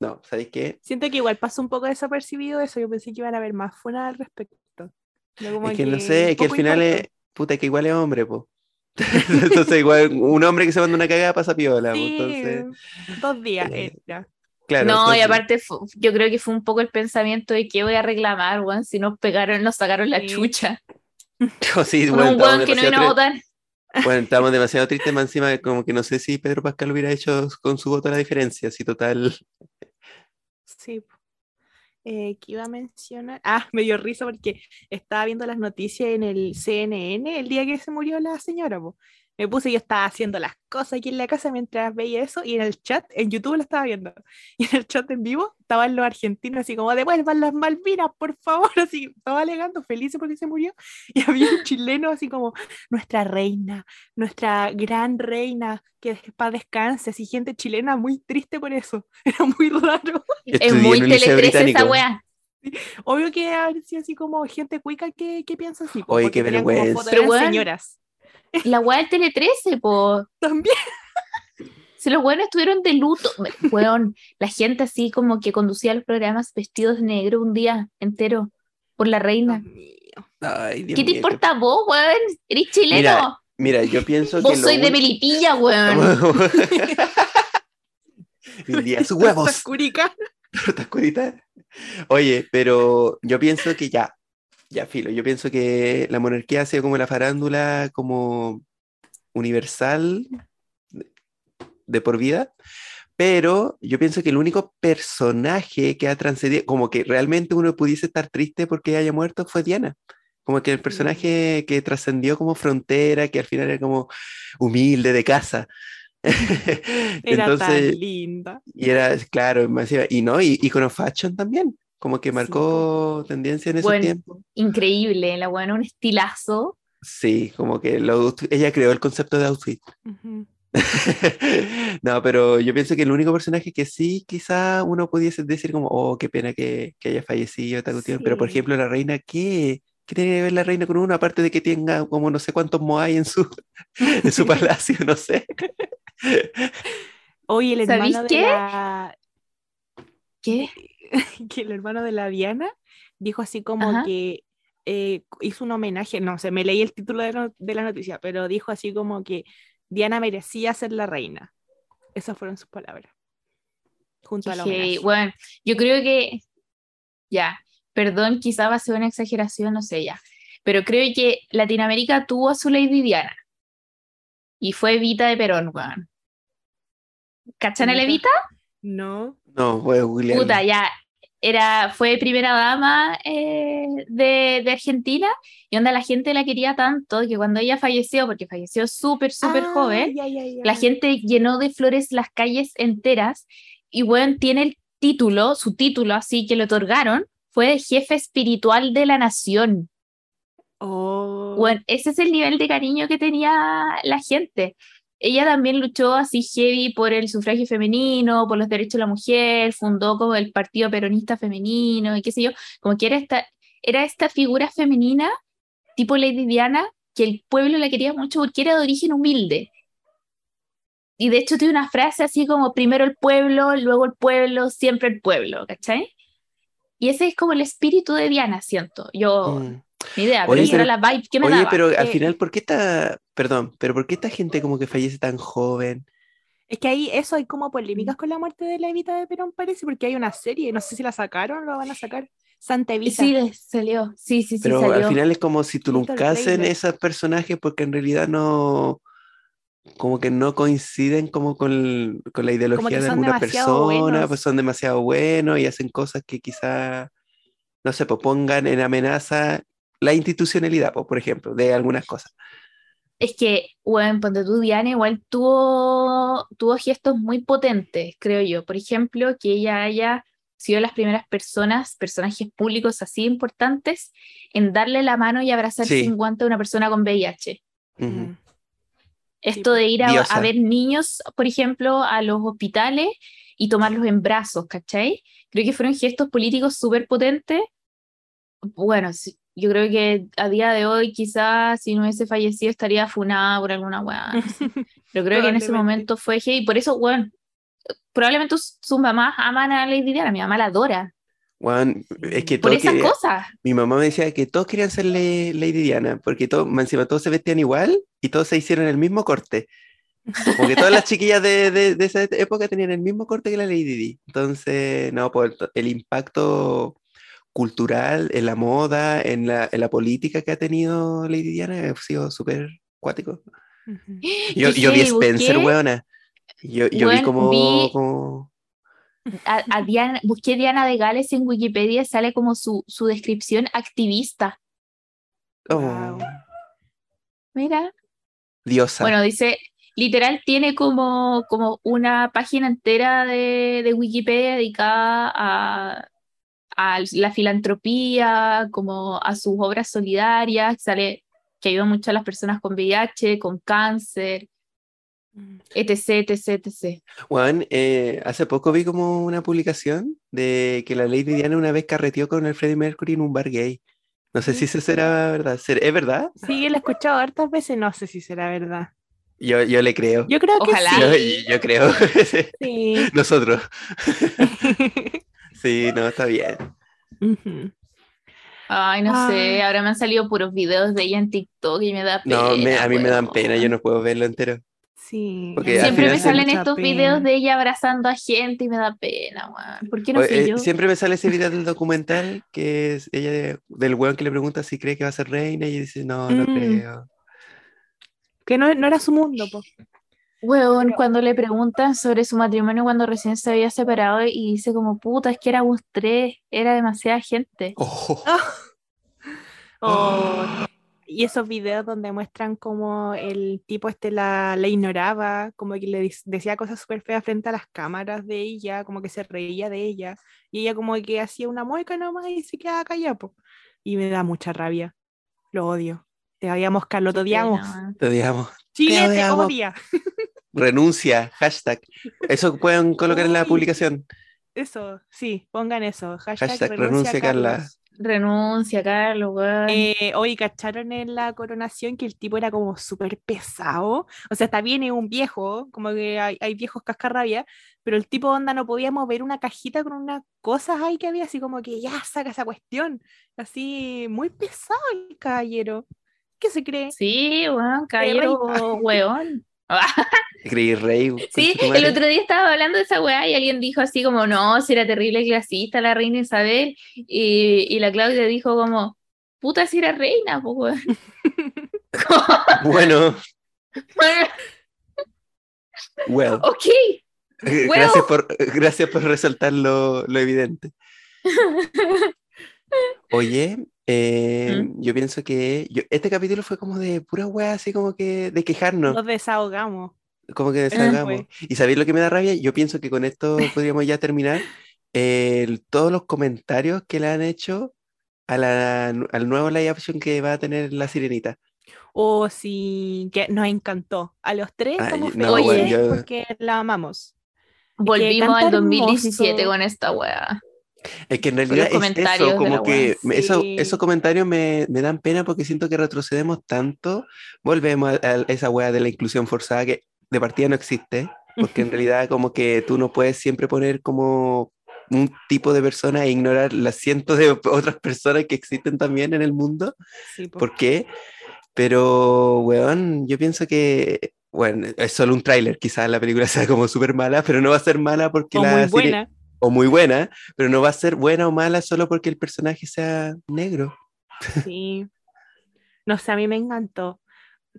No, ¿sabéis qué? Siento que igual pasó un poco desapercibido eso. Yo pensé que iban a haber más funas al respecto. No, como Es que no sé, es que al final es, puta, que igual es hombre, po. Entonces, igual, un hombre que se manda una cagada pasa piola, po. Sí, Entonces, dos días eh, era. claro. no, y entonces- aparte fu- yo creo que fue un poco el pensamiento de que voy a reclamar, weón, si nos pegaron, nos sacaron la Sí. chucha. Oh, sí, bueno, un weón que no demasiado vino a votar. Bueno, estábamos demasiado tristes, más encima, como que no sé si Pedro Pascal hubiera hecho con su voto la diferencia, si total. Sí. Eh, ¿qué iba a mencionar? Ah, me dio risa porque estaba viendo las noticias en el CNN el día que se murió la señora, po. Me puse, yo estaba haciendo las cosas aquí en la casa mientras veía eso y en el chat, en YouTube lo estaba viendo. Y en el chat en vivo estaban los argentinos así como, devuelvan las Malvinas, por favor. Así, estaba alegando, felices porque se murió. Y había un chileno así como, nuestra reina, nuestra gran reina, que para descanse. Así, gente chilena muy triste por eso. Era muy raro. Es muy en un liceo Tele 13 esa wea. Obvio que sido así como gente cuica que, que piensa así. Oye, qué vergüenza. Pero weón, señoras. La wea del Tele 13, po. También. Si los buenos estuvieron de luto, weón, la gente así como que conducía los programas vestidos de negro un día entero por la reina. Dios mío. Ay, Dios ¿Qué te mío, importa vos, weón? Eres chileno. Mira, Mira, yo pienso vos que. lo sois de Melipilla, weón. Sus huevos. Curica. Oye, pero yo pienso que ya, ya filo, yo pienso que la monarquía ha sido como la farándula como universal de, de por vida, pero yo pienso que el único personaje que ha trascendido, como que realmente uno pudiese estar triste porque haya muerto fue Diana. Como que el personaje que trascendió como frontera, que al final era como humilde de casa. Era Entonces, tan linda. y era, claro, masiva. Y no, y icono fashion también, como que Sí, marcó tendencia en ese Bueno, tiempo. Increíble, la weón, un estilazo. Sí, como que lo, ella creó el concepto de outfit. No, pero yo pienso que el único personaje que sí, quizá uno pudiese decir como, oh, qué pena que, que haya fallecido, esta cuestión. Pero, por Sí. ejemplo, la reina, ¿qué? ¿Qué tiene que ver la reina con uno? Aparte de que tenga como no sé cuántos moai en su, en su palacio, no sé. Oye, el ¿Sabéis hermano de qué? la ¿Qué? que el hermano de la Diana dijo así como Ajá. que eh, hizo un homenaje, no sé, me leí el título de, no- de la noticia, pero dijo así como que Diana merecía ser la reina. Esas fueron sus palabras. Junto a la homenaje. bueno, yo creo que, ya, perdón, quizá va a ser una exageración, no sé ya, pero creo que Latinoamérica tuvo a su Lady Diana y fue Evita de Perón, weón. ¿Cachan a la Evita. No. No, a googlearlo. Puta, ya, era, fue primera dama eh, de, de Argentina y onda la gente la quería tanto que cuando ella falleció, porque falleció súper, súper Ah, joven, la gente llenó de flores las calles enteras y bueno, tiene el título, su título así que le otorgaron, fue de jefe espiritual de la nación. Oh. Bueno, ese es el nivel de cariño que tenía la gente. Ella también luchó así heavy por el sufragio femenino, por los derechos de la mujer, fundó como el Partido Peronista Femenino y qué sé yo, como que era esta, era esta figura femenina tipo Lady Diana que el pueblo la quería mucho porque era de origen humilde. Y de hecho tiene una frase así como primero el pueblo, luego el pueblo, siempre el pueblo, ¿cachai? Y ese es como el espíritu de Diana, siento. Yo, Mm. Ni idea, Oye, pero era pero- la vibe que me Oye, daba. pero al que- final, ¿por qué esta, perdón, pero por qué esta gente como que fallece tan joven? Es que ahí eso hay como Mm. polémicas con la muerte de la Evita de Perón, parece, porque hay una serie, no sé si la sacaron o la van a sacar. Santa Evita. Sí, salió. Sí, sí, sí, Pero al final es como si truncasen esos personajes porque en realidad no, como que no coinciden como con, con la ideología de alguna persona, buenos. pues son demasiado buenos y hacen cosas que quizá, no sé, pues pongan en amenaza la institucionalidad, pues, por ejemplo, de algunas cosas. Es que, bueno, ponte tú, Diana, igual tuvo, tuvo gestos muy potentes, creo yo. Por ejemplo, que ella haya sido las primeras personas, personajes públicos así importantes, en darle la mano y abrazar Sí. sin guante a una persona con VIH. Ujú. Mm. Esto de ir a, a ver niños, por ejemplo, a los hospitales y tomarlos en brazos, ¿cachai? Creo que fueron gestos políticos súper potentes. Bueno, sí, yo creo que a día de hoy quizás si no hubiese fallecido estaría funada por alguna weá. Pero creo que en ese momento fue y por eso, bueno, probablemente sus, mamás aman a Lady Diana, mi mamá la adora. Juan, es que Por todos esas querían- cosas. mi mamá me decía que todos querían ser Lady Diana, porque todos, más encima todos se vestían igual y todos se hicieron el mismo corte. Como que todas las chiquillas de, de- de esa época tenían el mismo corte que la Lady Di. Entonces, no, pues el, el impacto cultural en la moda, en la, en la política que ha tenido Lady Diana ha sido súper cuático. Yo, yo vi Spencer, busqué- weona. Yo, yo vi como, vi- como- a, a Diana, busqué Diana de Gales en Wikipedia sale como su, su descripción activista. oh, Wow. Mira, Diosa. Bueno, dice, literal tiene como, como una página entera de, de Wikipedia dedicada a, a la filantropía, como a sus obras solidarias, sale que ayuda mucho a las personas con VIH, con cáncer, etc, etc, etc. Juan, eh, hace poco vi como una publicación de que la Lady Diana una vez carreteó con el Freddie Mercury en un bar gay. No sé si eso será verdad. ¿Ser- ¿Es verdad? Sí, lo he escuchado hartas veces, no sé si será verdad. Yo, yo le creo. Yo creo Ojalá. que Yo, yo creo. sí. sí. Nosotros. Sí, no, está bien. Ay, no sé, Ah. ahora me han salido puros videos de ella en TikTok y me da pena. No, me- a mí me dan pena, yo no puedo verlo entero. Sí. Porque Siempre me salen estos pena. videos de ella abrazando a gente y me da pena, weón. ¿Por qué no fui eh, yo? siempre me sale ese video del documental que es ella de- del weón que le pregunta si cree que va a ser reina y dice, no, no Mm. creo. Que no, no era su mundo, po. Weón, cuando le preguntan sobre su matrimonio cuando recién se había separado y dice como, puta, es que éramos tres, era demasiada gente. Oh, O- y esos videos donde muestran como el tipo este la, la ignoraba, como que le decía cosas súper feas frente a las cámaras de ella, como que se reía de ella, y ella como que hacía una mueca nomás y se quedaba callada, po. Y me da mucha rabia. Lo odio. Te odiamos, Carlos, te odiamos. te odiamos. Chile te odiamos. odia. Renuncia, hashtag. Eso pueden colocar en la publicación. Eso, sí, pongan eso. Hashtag, Hashtag renuncia, renuncia, Carla. Carlos. Renuncia, Carlos, weón. Eh, hoy cacharon en la coronación que el tipo era como súper pesado. O sea, está bien, es un viejo, como que hay, hay viejos cascarrabia, pero el tipo onda no podía mover una cajita con unas cosas ahí que había, así como que ya saca esa cuestión. Así, muy pesado el caballero. ¿Qué se cree? Sí, weón, caballero, weón. Creí rey. Sí, el otro día estaba hablando de esa weá y alguien dijo así como, no, si era terrible clasista la reina Isabel. Y, y la Claudia dijo como, puta, si era reina, pues weón. Bueno, well. ok. Eh, Well. Gracias, por, gracias por resaltar lo, lo evidente. Oye, eh, ¿Mm? yo pienso que yo- este capítulo fue como de pura wea, así como que de quejarnos, Nos desahogamos. como que Ah, desahogamos. ¿Y sabéis lo que me da rabia? Yo pienso que con esto podríamos ya terminar. Todos los comentarios que le han hecho a la, al nuevo live action que va a tener la sirenita. O si que nos encantó. A los tres Ay, estamos no, felices bueno, yo- porque la amamos. Volvimos al 2017 hermoso. con esta weá. Es que en realidad es eso, como que me- eso- Sí. esos comentarios me, me dan pena porque siento que retrocedemos tanto, volvemos a, a esa wea de la inclusión forzada que de partida no existe, porque en realidad como que tú no puedes siempre poner como un tipo de persona e ignorar las cientos de otras personas que existen también en el mundo. Sí, po. ¿Por qué? Pero, weón, yo pienso que, bueno, es solo un tráiler, quizás la película sea como súper mala, pero no va a ser mala porque O la muy buena. O muy buena, pero no va a ser buena o mala solo porque el personaje sea negro. Sí. No sé, a mí me encantó.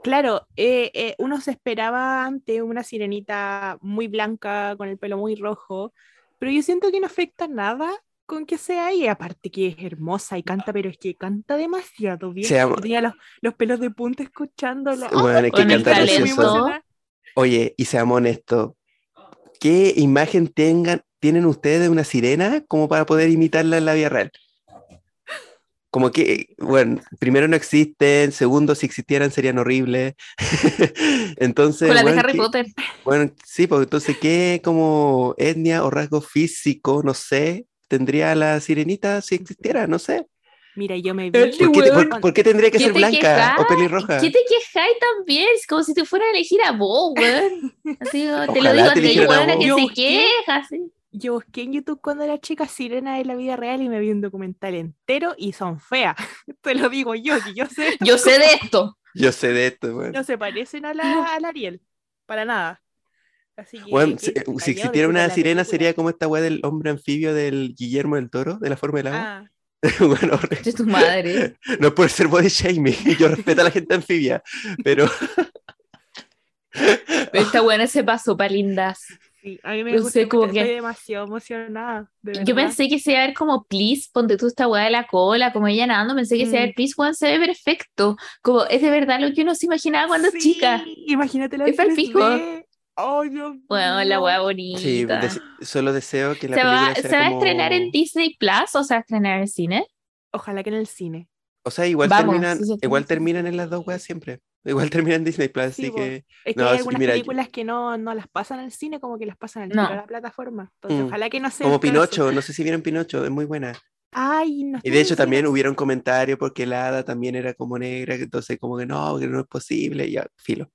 Claro, eh, eh, uno se esperaba antes una sirenita muy blanca, con el pelo muy rojo, pero yo siento que no afecta nada con que sea y aparte que es hermosa y canta, pero es que canta demasiado bien. Se llama- Yo tenía los, los pelos de punta escuchándola. Bueno, es que Con canta. Oye, y seamos honestos, ¿qué imagen tengan, tienen ustedes de una sirena como para poder imitarla en la vida real? Como que, bueno, primero no existen, segundo, si existieran serían horribles. entonces, Con la de bueno, Harry ¿qué- Potter. Bueno, sí, pues entonces, ¿qué como etnia o rasgo físico, no sé, tendría la sirenita si existiera? No sé. Mira, yo me vi. ¿Por qué, te- por- por qué tendría que ¿Qué ser te blanca quejas? o pelirroja? ¿Qué te quejáis también? Es como si te fuera a elegir a vos, weón. Así, te lo digo a ti, weón, que se queja, así. Yo busqué en YouTube cuando era chica sirena de la vida real y me vi un documental entero y son feas. Te lo digo yo, que yo sé. Yo sé de esto. Yo sé de esto, bueno. No se parecen a la, a la Ariel, para nada. Así que, Bueno, que si, eh, si existiera una sirena película. sería como esta weá del hombre anfibio del Guillermo del Toro, de la forma del agua. Ah, bueno, De tu madre. no es por ser body shaming, yo respeto a la gente anfibia, pero Pero esta buena se pasó para lindas. Sí, a mí me No gusta sé, como mucho, que- estoy demasiado emocionada. de Yo pensé que se iba a ver como Please, ponte tú esta weá de la cola, como ella nadando, pensé que se iba a Mm. ver Please, weón, se ve perfecto. Como es de verdad lo que uno se imaginaba cuando es chica. Sí, Imagínate la Es palpico. Ay, Dios Bueno, la weá bonita. Sí, des- solo deseo que la ¿Se va, película se sea va a como- estrenar en Disney Plus o se va a estrenar en cine? Ojalá que en el cine. O sea, igual Vamos, terminan, sí se igual terminan en las dos weas siempre. Igual terminan en Disney Plus, Sí, así po. que Es que No, hay algunas mira, yo- películas que no, no las pasan al cine, como que las pasan al No. a la plataforma. Entonces, Mm. ojalá que no sea como caso. Pinocho, no sé si vieron Pinocho, es muy buena. Ay, no Y de hecho también cines. hubieron comentarios porque la hada también era como negra, entonces como que no, que no es posible, ya, filo.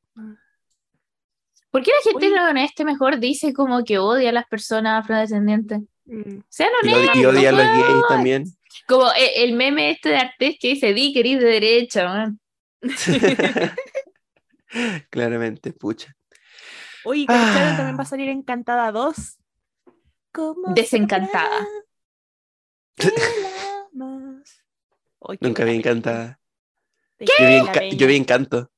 ¿Por qué la gente Oye. no honeste mejor dice como que odia a las personas afrodescendientes? Mm. Sean honestos, y odia a los gays también. Como e- el meme este de Artés que dice, di que eres de derecha, man. Claramente, pucha. ¿cacharon? Ah. También va a salir Encantada 2. ¿Cómo Desencantada. qué Nunca vi encantada. película. Yo vi, enca- yo vi encanto.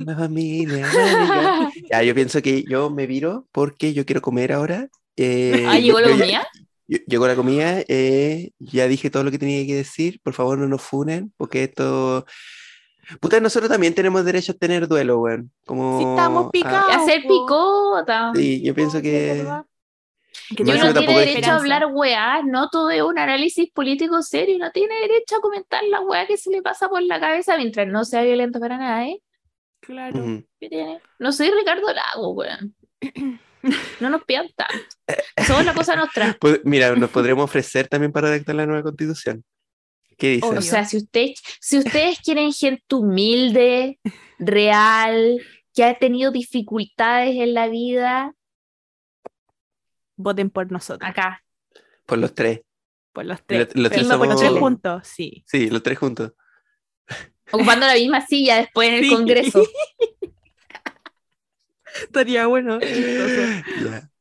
Una familia. mágica. Ya, yo pienso que yo me viro porque yo quiero comer ahora. eh, Ah, ¿llegó la comida? yo- Llegó la comida, eh, ya dije todo lo que tenía que decir, por favor no nos funen, porque esto... Puta, nosotros también tenemos derecho a tener duelo, weón. Como... Sí, estamos a- picados. Hacer po. picota. Sí, yo pienso que... es verdad. Y Máximo uno tiene derecho a hablar weá, no todo es un análisis político serio, uno tiene derecho a comentar la weá que se le pasa por la cabeza mientras no sea violento para nadie. Claro. Ujú. ¿Qué tiene? No soy Ricardo Lago, weón. No nos pidan tanto. Somos la cosa nuestra. Pues, mira, nos podremos ofrecer también para redactar la nueva constitución. ¿Qué dices? O sea, si ustedes, si ustedes quieren gente humilde, real, que ha tenido dificultades en la vida, Voten por nosotros, acá. Por los tres. por los tres. los tres por los tres juntos, sí. Sí, los tres juntos. Ocupando la misma silla después en el Sí. Congreso. Estaría bueno.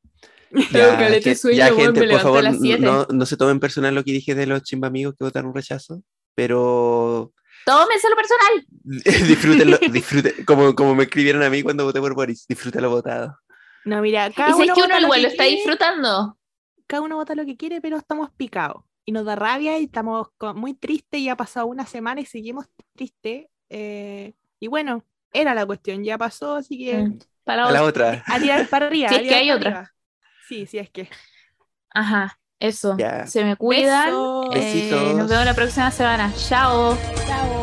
Ya. Gen- sueño, ya, gente, por favor, no, no se tomen personal lo que dije de los chimbamigos que votaron rechazo, pero Tómenselo personal. disfrútenlo, disfruten, como, como me escribieron a mí cuando voté por Boris, disfrútalo votado. No, mira, Y cada si es uno, que vota uno lo igual que lo está quiere, disfrutando. cada uno vota lo que quiere, pero estamos picados. Y nos da rabia y estamos muy tristes. Ya ha pasado una semana y seguimos tristes. eh, y bueno, era la cuestión, ya pasó, así que Mm, Para A la otra. otra. a tirar para arriba. Si es que hay otra. Sí, sí, es que. Ajá, eso. Se me cuidan. Eh, nos vemos la próxima semana. Chao. Chao.